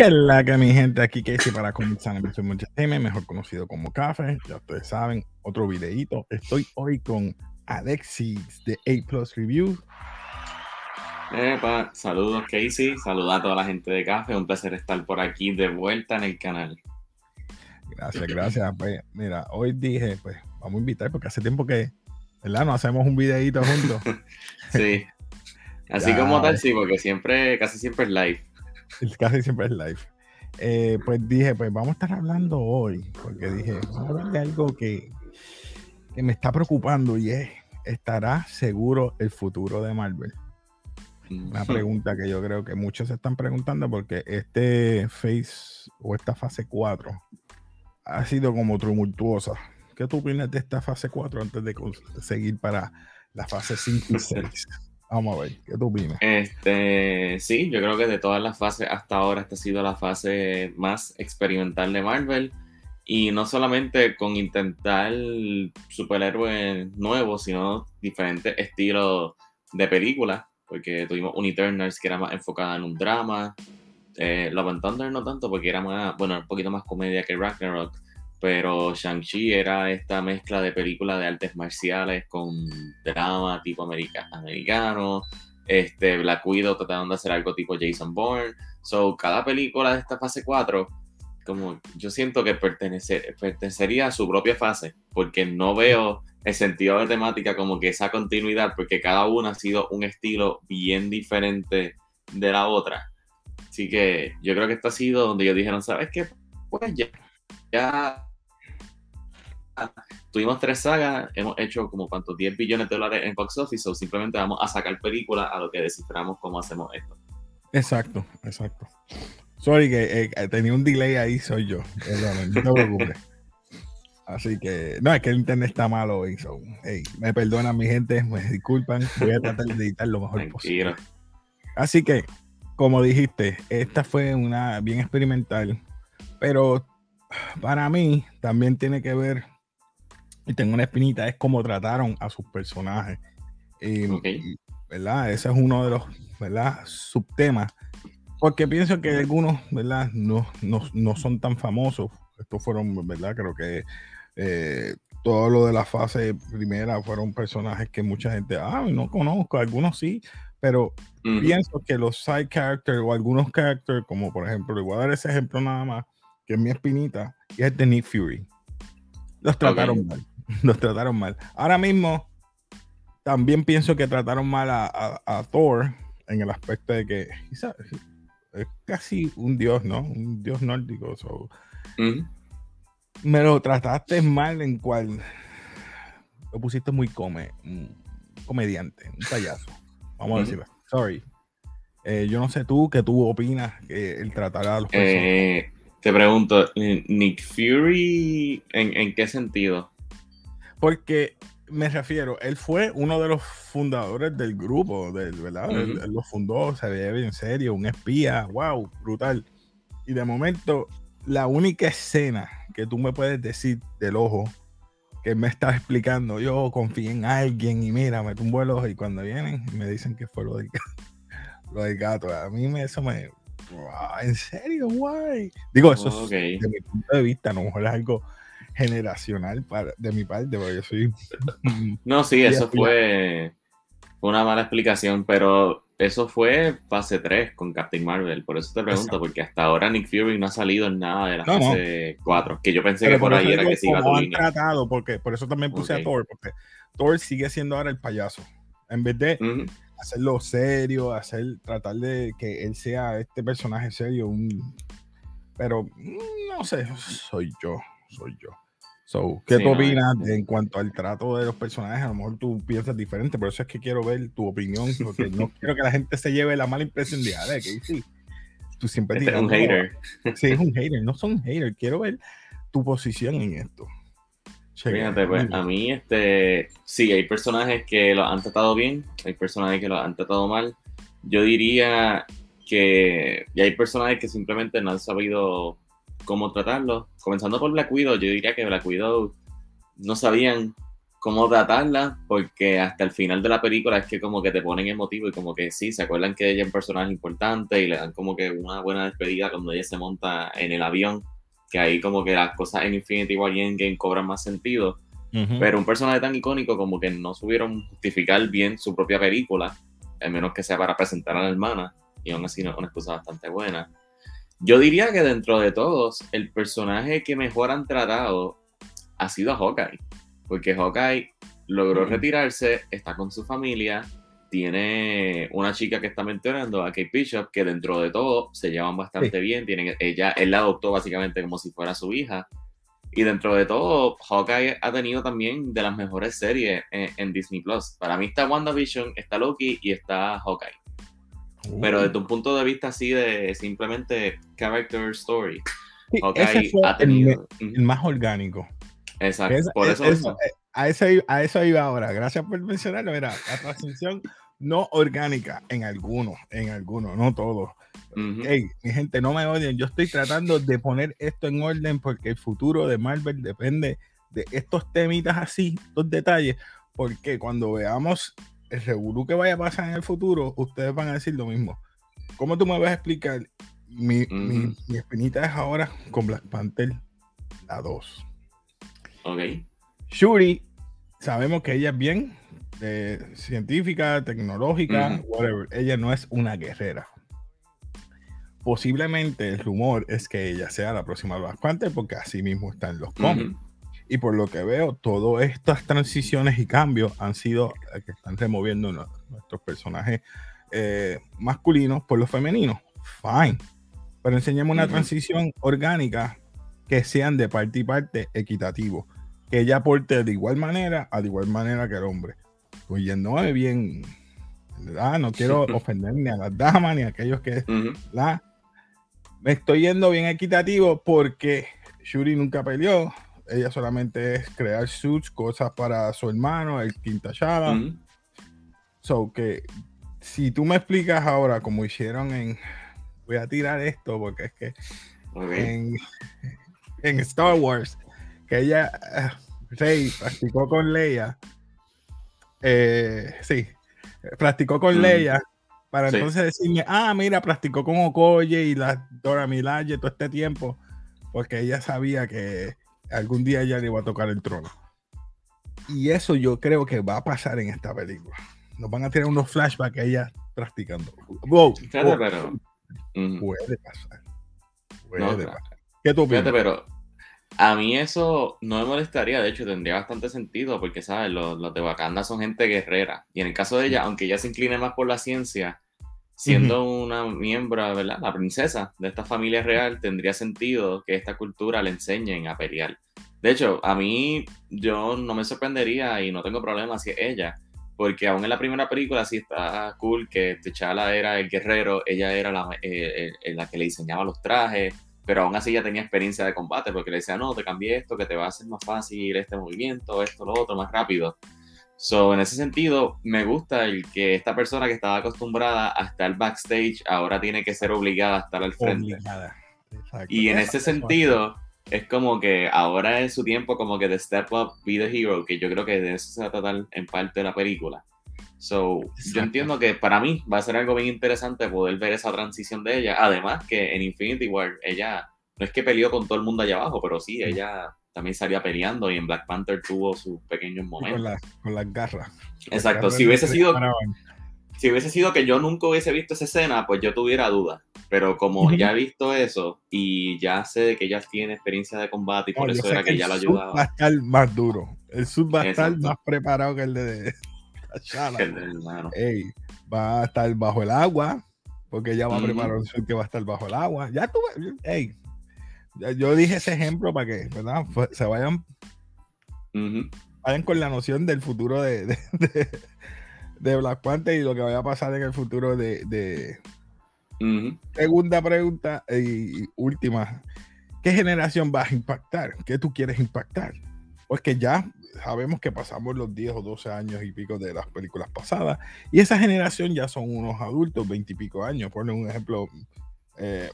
Que es la que mi gente aquí que hice para comenzar en mucho mejor conocido como Café. Ya ustedes saben, otro videito. Estoy hoy con Alexis de A Plus Review. Epa, saludos Casey, saludos a toda la gente de Café. Un placer estar por aquí de vuelta en el canal. Gracias, gracias. Pues, mira, hoy dije, pues vamos a invitar porque hace tiempo que, ¿verdad? No hacemos un videito juntos. sí. Así como tal, sí, porque siempre, casi siempre es live. Casi siempre es live. Eh, pues dije, pues vamos a estar hablando hoy, porque dije, vamos a hablar de algo que, que me está preocupando y es, ¿estará seguro el futuro de Marvel? Una pregunta que yo creo que muchos se están preguntando porque este phase o esta fase 4 ha sido como tumultuosa. ¿Qué tú opinas de esta fase 4 antes de seguir para la fase 5 y 6? Vamos a ver, ¿qué tú opinas? Este, sí, yo creo que de todas las fases hasta ahora esta ha sido la fase más experimental de Marvel. Y no solamente con intentar superhéroes nuevos, sino diferentes estilos de películas. Porque tuvimos un que era más enfocada en un drama. Eh, Love and Thunder no tanto, porque era más, bueno, un poquito más comedia que Ragnarok pero Shang-Chi era esta mezcla de películas de artes marciales con drama tipo americano. Este, Black Widow trataron de hacer algo tipo Jason Bourne. So, cada película de esta fase 4, como yo siento que pertenece, pertenecería a su propia fase, porque no veo el sentido de temática como que esa continuidad, porque cada una ha sido un estilo bien diferente de la otra. Así que yo creo que esto ha sido donde ellos dijeron, ¿sabes qué? Pues ya, ya tuvimos tres sagas, hemos hecho como cuántos 10 billones de dólares en box office, o simplemente vamos a sacar películas a lo que desciframos cómo hacemos esto. Exacto, exacto. Sorry que eh, tenía un delay ahí, soy yo. no te preocupes. Así que, no, es que el internet está malo hoy. me perdonan mi gente, me disculpan. Voy a tratar de editar lo mejor posible. Así que, como dijiste, esta fue una bien experimental, pero para mí también tiene que ver y tengo una espinita, es cómo trataron a sus personajes. ¿Verdad? Ese es uno de los ¿verdad? subtemas. Porque pienso que algunos, ¿verdad? No, no, son tan famosos. Estos fueron, ¿verdad? Creo que eh, todo lo de la fase primera fueron personajes que mucha gente, ah, no conozco, algunos sí, pero pienso que los side characters o algunos characters, como por ejemplo, le voy a dar ese ejemplo nada más, que es mi espinita, y es de Nick Fury. Los trataron mal. Los trataron mal. Ahora mismo, también pienso que trataron mal a, Thor en el aspecto de que es casi un dios, ¿no? Un dios nórdico. Me lo trataste mal en cual lo pusiste muy come, comediante, un payaso. Vamos a decirlo. Sorry. Eh, yo no sé tú, ¿qué tú opinas que él tratará a los eh, Te pregunto, Nick Fury, ¿en, qué sentido? Porque me refiero, él fue uno de los fundadores del grupo, del, ¿verdad? él, lo fundó, se ve bien serio, un espía, wow, brutal. Y de momento, la única escena que tú me puedes decir del ojo que me está explicando, yo confío en alguien y mira, me tumbo el ojo y cuando vienen me dicen que fue lo del, lo del gato. A mí me, eso me... ¿En serio? Guay. Digo, eso es de mi punto de vista, a lo mejor es algo generacional para, de mi parte, porque yo soy... no, sí, eso fue, una mala explicación, pero eso fue fase 3 con Captain Marvel, por eso te pregunto, porque hasta ahora Nick Fury no ha salido en nada de la fase 4, que yo pensé que por, ahí era que se iba a tu línea. tratado, porque por eso también puse a Thor, porque Thor sigue siendo ahora el payaso. En vez de hacerlo serio, hacer, tratar de que él sea este personaje serio, un, pero mm, no sé, soy yo, soy yo. So, ¿Qué tú opinas en cuanto al trato de los personajes? A lo mejor tú piensas diferente, por eso es que quiero ver tu opinión, porque no quiero que la gente se lleve la mala impresión de, ah, que sí, tú siempre este es un hater. Sí, es un hater, no son haters, quiero ver tu posición en esto. Fíjate, pues a mí, este, sí, hay personajes que lo han tratado bien, hay personajes que lo han tratado mal. Yo diría que y hay personajes que simplemente no han sabido cómo tratarlo. Comenzando por Black Widow, yo diría que Black Widow no sabían cómo tratarla, porque hasta el final de la película es que como que te ponen emotivo y como que sí, se acuerdan que ella es un personaje importante y le dan como que una buena despedida cuando ella se monta en el avión, que ahí como que las cosas en Infinity War y Endgame cobran más sentido. Pero un personaje tan icónico como que no supieron justificar bien su propia película, al menos que sea para presentar a la hermana, y aún así no es una excusa bastante buena. Yo diría que dentro de todos, el personaje que mejor han tratado ha sido Hawkeye porque Hawkeye logró retirarse, está con su familia, tiene una chica que está mentorando a Kate Bishop, que dentro de todo se llevan bastante bien, tienen, ella, él la adoptó básicamente como si fuera su hija, y dentro de todo, Hawkeye ha tenido también de las mejores series en, Disney Plus. Para mí está WandaVision, está Loki y está Hawkeye. Pero desde un punto de vista así de simplemente character story, Hawkeye ha tenido. el más orgánico. Exacto, por eso, eh, a, eso, a eso iba ahora. Gracias por mencionarlo. Mira, la transición no orgánica en algunos, en algunos, no todos. Hey, mi gente, no me odien. Yo estoy tratando de poner esto en orden porque el futuro de Marvel depende de estos temitas así, estos detalles. Porque cuando veamos el revolú que vaya a pasar en el futuro, ustedes van a decir lo mismo. ¿Cómo tú me vas a explicar? Mi, mi, mi espinita es ahora con Black Panther, la 2. Ok. Shuri, sabemos que ella es bien científica, tecnológica, whatever. Ella no es una guerrera. Posiblemente el rumor es que ella sea la próxima Black Panther porque así mismo están los cómics. Y por lo que veo, todas estas transiciones y cambios han sido que están removiendo nuestros personajes eh, masculinos por los femeninos. Fine. Pero enseñemos una transición orgánica que sean de parte y parte equitativos. Que ella aporte de igual manera, a de igual manera que el hombre. Pues yéndome bien, ¿verdad? No quiero ofender ni a las damas ni a aquellos que, la Me estoy yendo bien equitativo porque Shuri nunca peleó. Ella solamente es crear suits, cosas para su hermano, el Quinta Chava. So que si tú me explicas ahora como hicieron en. Voy a tirar esto porque es que en, en Star Wars, que ella, eh, Rey, practicó con Leia. Eh, sí, practicó con mm. Leia para entonces decirme, ah, mira, practicó con Okoye y la Dora Milaje todo este tiempo, porque ella sabía que algún día ella le iba a tocar el trono. Y eso yo creo que va a pasar en esta película. Nos van a tener unos flashbacks ella practicando. Wow, pero, puede pasar. Puede pasar. ¿Qué tú opinas? pero a mí eso no me molestaría, de hecho tendría bastante sentido porque, ¿sabes? Los, de Wakanda son gente guerrera. Y en el caso de ella, aunque ella se incline más por la ciencia, siendo una miembro, ¿verdad? La princesa de esta familia real, tendría sentido que esta cultura le enseñen a pelear. De hecho, a mí yo no me sorprendería y no tengo problema si es ella, porque aún en la primera película sí está cool que T'Challa era el guerrero, ella era la, eh, eh, que le diseñaba los trajes, pero aún así ya tenía experiencia de combate, porque le decía, no, te cambié esto, que te va a hacer más fácil este movimiento, esto, lo otro, más rápido. So, en ese sentido, me gusta el que esta persona que estaba acostumbrada a estar backstage ahora tiene que ser obligada a estar al frente. Y en ese sentido, es como que ahora es su tiempo como que de step up, be the hero, que yo creo que de eso se va a tratar en parte de la película. So, yo entiendo que para mí va a ser algo bien interesante poder ver esa transición de ella. Además que en Infinity War ella no es que peleó con todo el mundo allá abajo, pero sí, ella también salía peleando y en Black Panther tuvo sus pequeños momentos. Con, las garras. Exacto, si hubiese sido si hubiese sido que yo nunca hubiese visto esa escena, pues yo tuviera dudas. Pero como ya he visto eso y ya sé que ella tiene experiencia de combate y por eso era que ella lo ayudaba. Va a estar más duro. El sub va a estar más preparado que el de va a estar bajo el agua, porque ya va a preparar un que va a estar bajo el agua. Ya tú, yo dije ese ejemplo para que, ¿verdad? Se vayan, vayan con la noción del futuro de, de, Black Panther y lo que vaya a pasar en el futuro de, Segunda pregunta y última. ¿Qué generación vas a impactar? ¿Qué tú quieres impactar? Porque ya sabemos que pasamos los 10 o 12 años y pico de las películas pasadas, y esa generación ya son unos adultos, 20 y pico años. Ponle un ejemplo, eh,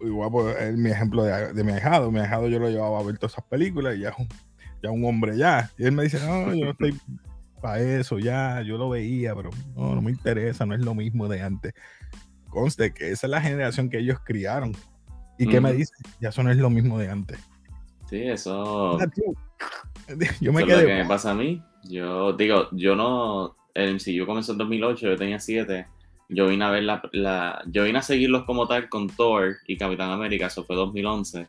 igual por mi ejemplo de, mi ahijado. Mi ahijado yo lo llevaba a ver todas esas películas y ya ya un hombre ya. Y él me dice, no, yo no estoy para eso, ya, yo lo veía, pero no, no me interesa, no es lo mismo de antes. Conste que esa es la generación que ellos criaron. ¿Y qué me dice? Ya eso no es lo mismo de antes. Sí, eso. Yo me quedé. Lo que me pasa a mí. Yo digo, yo no. El MCU comenzó en 2008, yo tenía 7. Yo vine a ver la, la, Yo vine a seguirlos como tal con Thor y Capitán América, eso fue 2011.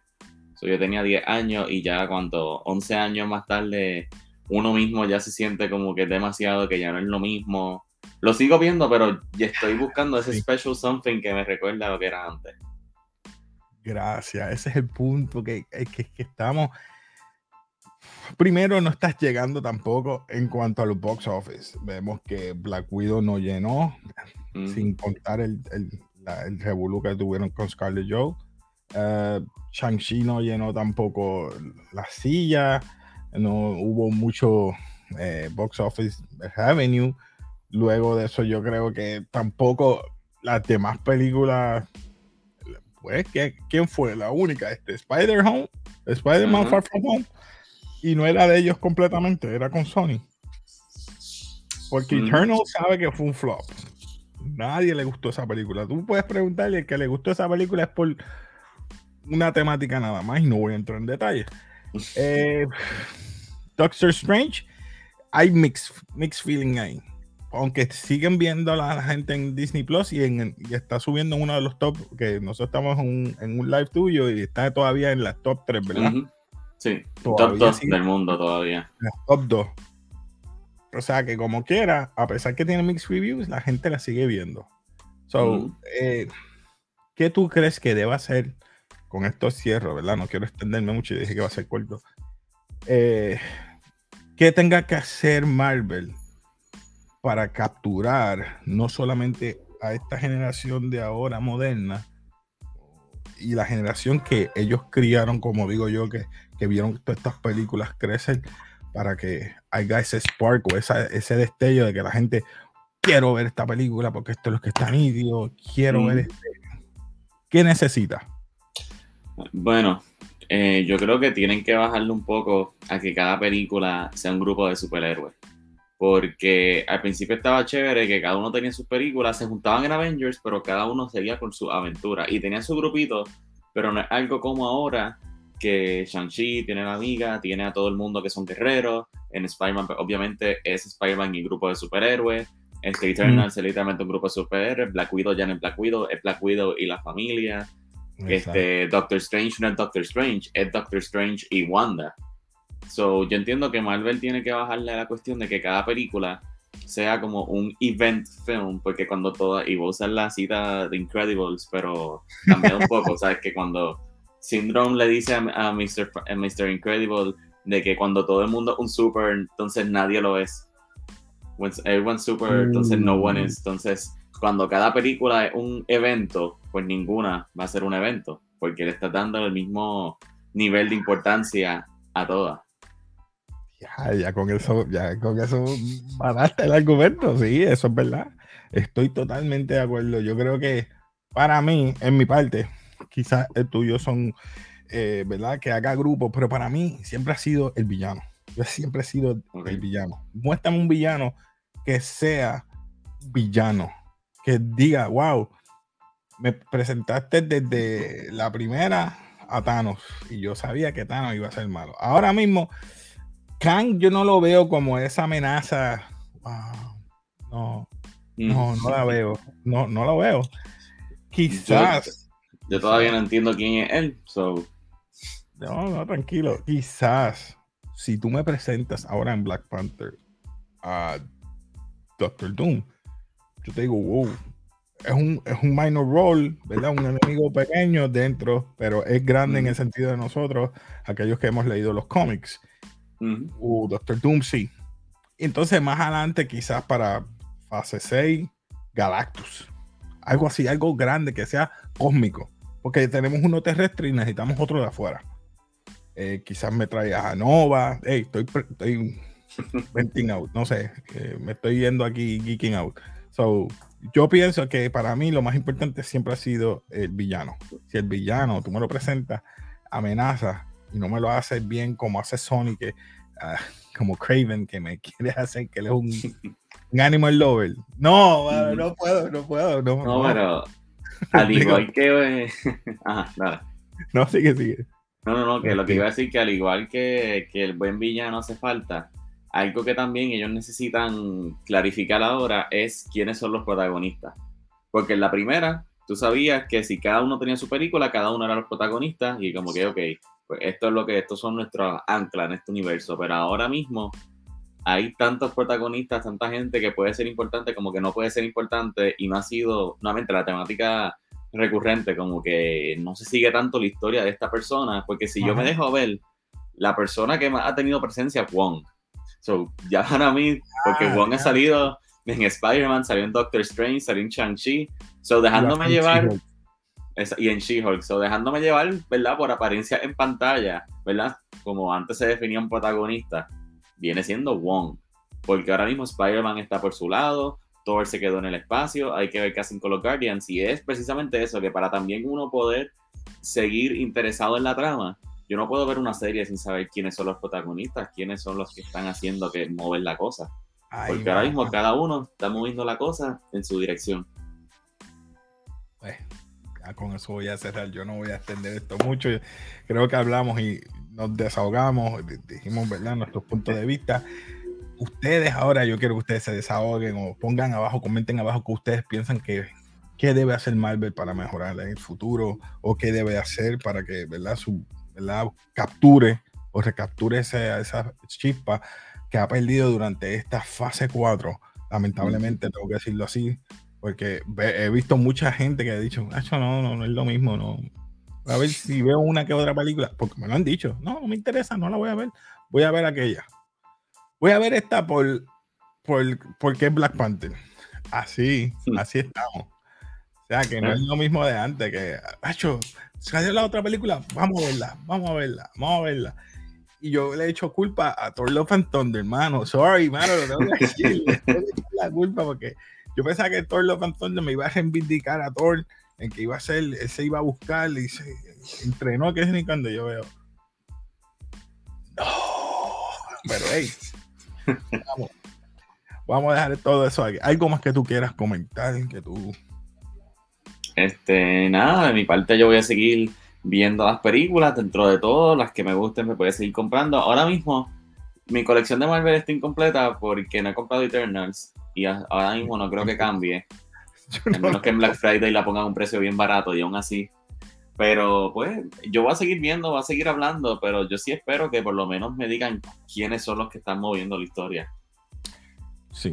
yo tenía 10 años y ya cuando 11 años más tarde uno mismo ya se siente como que es demasiado, que ya no es lo mismo. Lo sigo viendo, pero ya estoy buscando ese special something que me recuerda lo que era antes. Gracias, ese es el punto que, que, que estamos. Primero, no estás llegando tampoco en cuanto a los box office. Vemos que Black Widow no llenó, sin contar el, el, el revolú que tuvieron con Scarlett Joe. Uh, Shang-Chi no llenó tampoco la silla no hubo mucho eh, box office revenue. Luego de eso, yo creo que tampoco las demás películas, pues, ¿quién fue la única? Este, Spider-Home, Spider-Man Far From Home, y no era de ellos completamente, era con Sony. Porque Eternal sabe que fue un flop. Nadie le gustó esa película. Tú puedes preguntarle que le gustó esa película es por una temática nada más y no voy a entrar en detalle. Eh, Doctor Strange, hay mixed, mixed feeling ahí. Aunque siguen viendo a la gente en Disney Plus y, en, está subiendo uno de los top, que nosotros estamos en un, live tuyo y está todavía en las top 3, ¿verdad? Sí, top 2 del mundo todavía. top 2. O sea que como quiera, a pesar que tiene mixed reviews, la gente la sigue viendo. So, eh, ¿qué tú crees que deba hacer con estos cierros, verdad? No quiero extenderme mucho y dije que va a ser corto. Eh, ¿Qué tenga que hacer Marvel para capturar no solamente a esta generación de ahora moderna y la generación que ellos criaron, como digo yo, que, vieron todas estas películas crecer para que haya ese spark o ese destello de que la gente quiero ver esta película porque esto es lo que está nítido, quiero ver este. ¿Qué necesita? Bueno, eh, yo creo que tienen que bajarle un poco a que cada película sea un grupo de superhéroes. Porque al principio estaba chévere que cada uno tenía sus películas, se juntaban en Avengers, pero cada uno seguía con su aventura. Y tenía su grupito, pero no es algo como ahora que Shang-Chi tiene la amiga, tiene a todo el mundo que son guerreros. En Spider-Man, pues, obviamente, es Spider-Man y grupo de superhéroes. En Eternal es literalmente un grupo de superhéroes. Black Widow ya no es Black Widow, es Black Widow y la familia. Este, Doctor Strange no es Doctor Strange, es Doctor Strange y Wanda. So, yo entiendo que Marvel tiene que bajarle a la cuestión de que cada película sea como un event film, porque cuando toda, y voy a usar la cita de Incredibles, pero cambia un poco, ¿sabes? Que cuando Syndrome le dice a, Mr., Mr. Incredible de que cuando todo el mundo es un super, entonces nadie lo es. When everyone's super, entonces no one is. Entonces, cuando cada película es un evento, pues ninguna va a ser un evento, porque le está dando el mismo nivel de importancia a todas. Ya, ya con eso, ya con eso mataste el argumento, sí, eso es verdad. Estoy totalmente de acuerdo. Yo creo que para mí, en mi parte, quizás el tuyo son, eh, ¿verdad? Que haga grupo, pero para mí siempre ha sido el villano. Yo siempre he sido el villano. Muéstrame un villano que sea villano, que diga, wow, me presentaste desde la primera a Thanos y yo sabía que Thanos iba a ser malo. Ahora mismo, Kang yo no lo veo como esa amenaza. no, no, no la veo. No, no lo veo. Quizás. Yo, todavía no entiendo quién es él. No, no, tranquilo. Quizás si tú me presentas ahora en Black Panther a Doctor Doom, yo te digo, wow, es un, es un minor role, ¿verdad? Un enemigo pequeño dentro, pero es grande en el sentido de nosotros, aquellos que hemos leído los cómics. Uh, Doctor Doom, sí. Entonces, más adelante, quizás para fase 6, Galactus. Algo así, algo grande que sea cósmico. Porque tenemos uno terrestre y necesitamos otro de afuera. Eh, quizás me traigas a Nova. Hey, estoy, estoy venting out. No sé, eh, me estoy yendo aquí geeking out. So, yo pienso que para mí lo más importante siempre ha sido el villano. Si el villano, tú me lo presentas, amenaza y no me lo haces bien como hace Sony, que ah, como Craven, que me quiere hacer que él es un, animal lover. No, no puedo, no puedo. No, no, pero al igual que. Eh, ajá, nada. No, sigue, sigue. No, no, no, que lo que iba a decir que al igual que, que el buen villano hace falta, algo que también ellos necesitan clarificar ahora es quiénes son los protagonistas. Porque en la primera, tú sabías que si cada uno tenía su película, cada uno era los protagonistas y como que, ok, pues esto es lo que, estos son nuestros anclas en este universo, pero ahora mismo hay tantos protagonistas, tanta gente que puede ser importante como que no puede ser importante y no ha sido, nuevamente, la temática recurrente, como que no se sigue tanto la historia de esta persona, porque si yo me dejo ver, la persona que más ha tenido presencia es Wong. So, ya para mí, porque ah, Wong ha salido en Spider-Man, salió en Doctor Strange, salió en Shang-Chi, so dejándome llevar, y en She-Hulk, so dejándome llevar, ¿verdad? Por apariencia en pantalla, ¿verdad? Como antes se definía un protagonista, viene siendo Wong, porque ahora mismo Spider-Man está por su lado, Thor se quedó en el espacio, hay que ver qué hacen con los Guardians, y es precisamente eso, que para también uno poder seguir interesado en la trama, yo no puedo ver una serie sin saber quiénes son los protagonistas, quiénes son los que están haciendo que mover la cosa. Porque ahora mismo cada uno está moviendo la cosa en su dirección. Pues, con eso voy a cerrar. Yo no voy a extender esto mucho. Creo que hablamos y nos desahogamos, dijimos, ¿verdad?, nuestros puntos de vista. Ustedes ahora, yo quiero que ustedes se desahoguen o pongan abajo, comenten abajo que ustedes piensan que qué debe hacer Marvel para mejorar en el futuro o qué debe hacer para que, ¿verdad?, su capture o recapture esa, esa chispa que ha perdido durante esta fase 4. Lamentablemente, tengo que decirlo así, porque he visto mucha gente que ha dicho, no, no, no es lo mismo, no. A ver si veo una que otra película, porque me lo han dicho, no, no me interesa, no la voy a ver, voy a ver aquella. Voy a ver esta por, por porque es Black Panther. Así, así estamos. O sea, que no es lo mismo de antes, que, hecho salió la otra película, vamos a verla, vamos a verla, vamos a verla. Y yo le he hecho culpa a Thor Love and Thunder, hermano. Sorry, mano, no tengo que decirle. la culpa porque yo pensaba que Thor Love and Thunder me iba a reivindicar a Thor, en que iba a ser, él se iba a buscar y se entrenó, que es ni cuando yo veo. No, pero hey, vamos, vamos a dejar todo eso aquí. ¿Algo más que tú quieras comentar? Que tú este, nada, de mi parte yo voy a seguir viendo las películas, dentro de todo, las que me gusten me puede seguir comprando. Ahora mismo, mi colección de Marvel está incompleta porque no he comprado Eternals y ahora mismo no creo que cambie. A menos que en Black Friday la pongan a un precio bien barato y aún así. Pero pues yo voy a seguir viendo, voy a seguir hablando, pero yo sí espero que por lo menos me digan quiénes son los que están moviendo la historia. Sí,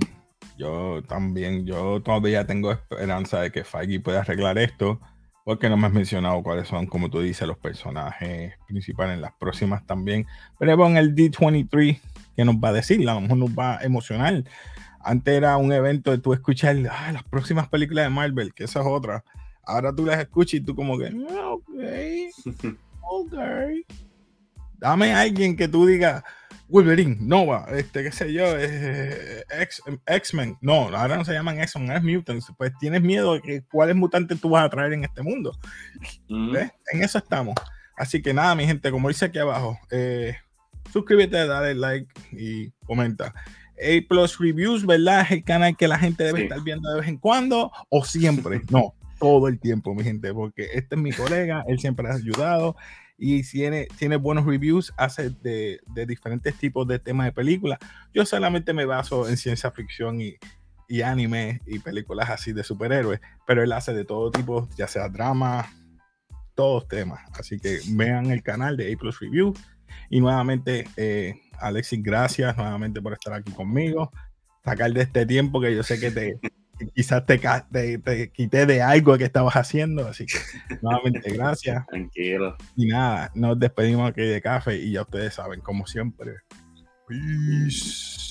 yo también, yo todavía tengo esperanza de que Feige pueda arreglar esto, porque no me has mencionado cuáles son, como tú dices, los personajes principales en las próximas también. Pero en el D23, que nos va a decir? A lo mejor nos va a emocionar. Antes era un evento de tú escuchar ah, las próximas películas de Marvel, que esa es otra. Ahora tú las escuchas y tú como que, ah, ok, ok. Dame a alguien que tú digas, Wolverine, Nova, este, qué sé yo, X-Men. No, ahora no se llaman X-Men, es Mutants. Pues tienes miedo de que cuáles mutantes tú vas a traer en este mundo. En eso estamos. Así que nada, mi gente, como dice aquí abajo, eh, suscríbete, dale like y comenta. A Plus Reviews, ¿verdad? Es el canal que la gente debe estar viendo de vez en cuando o siempre. No, todo el tiempo, mi gente, porque este es mi colega, él siempre ha ayudado y tiene, tiene buenos reviews, hace de, de, diferentes tipos de temas de películas. Yo solamente me baso en ciencia ficción y, y anime y películas así de superhéroes, pero él hace de todo tipo, ya sea drama, todos temas. Así que vean el canal de A Plus Review. Y nuevamente, eh, Alexis, gracias nuevamente por estar aquí conmigo. Sacar de este tiempo que yo sé que te, quizás te, te, quité de algo que estabas haciendo, así que nuevamente gracias. Tranquilo. Y nada, nos despedimos aquí de café y ya ustedes saben, como siempre. Peace.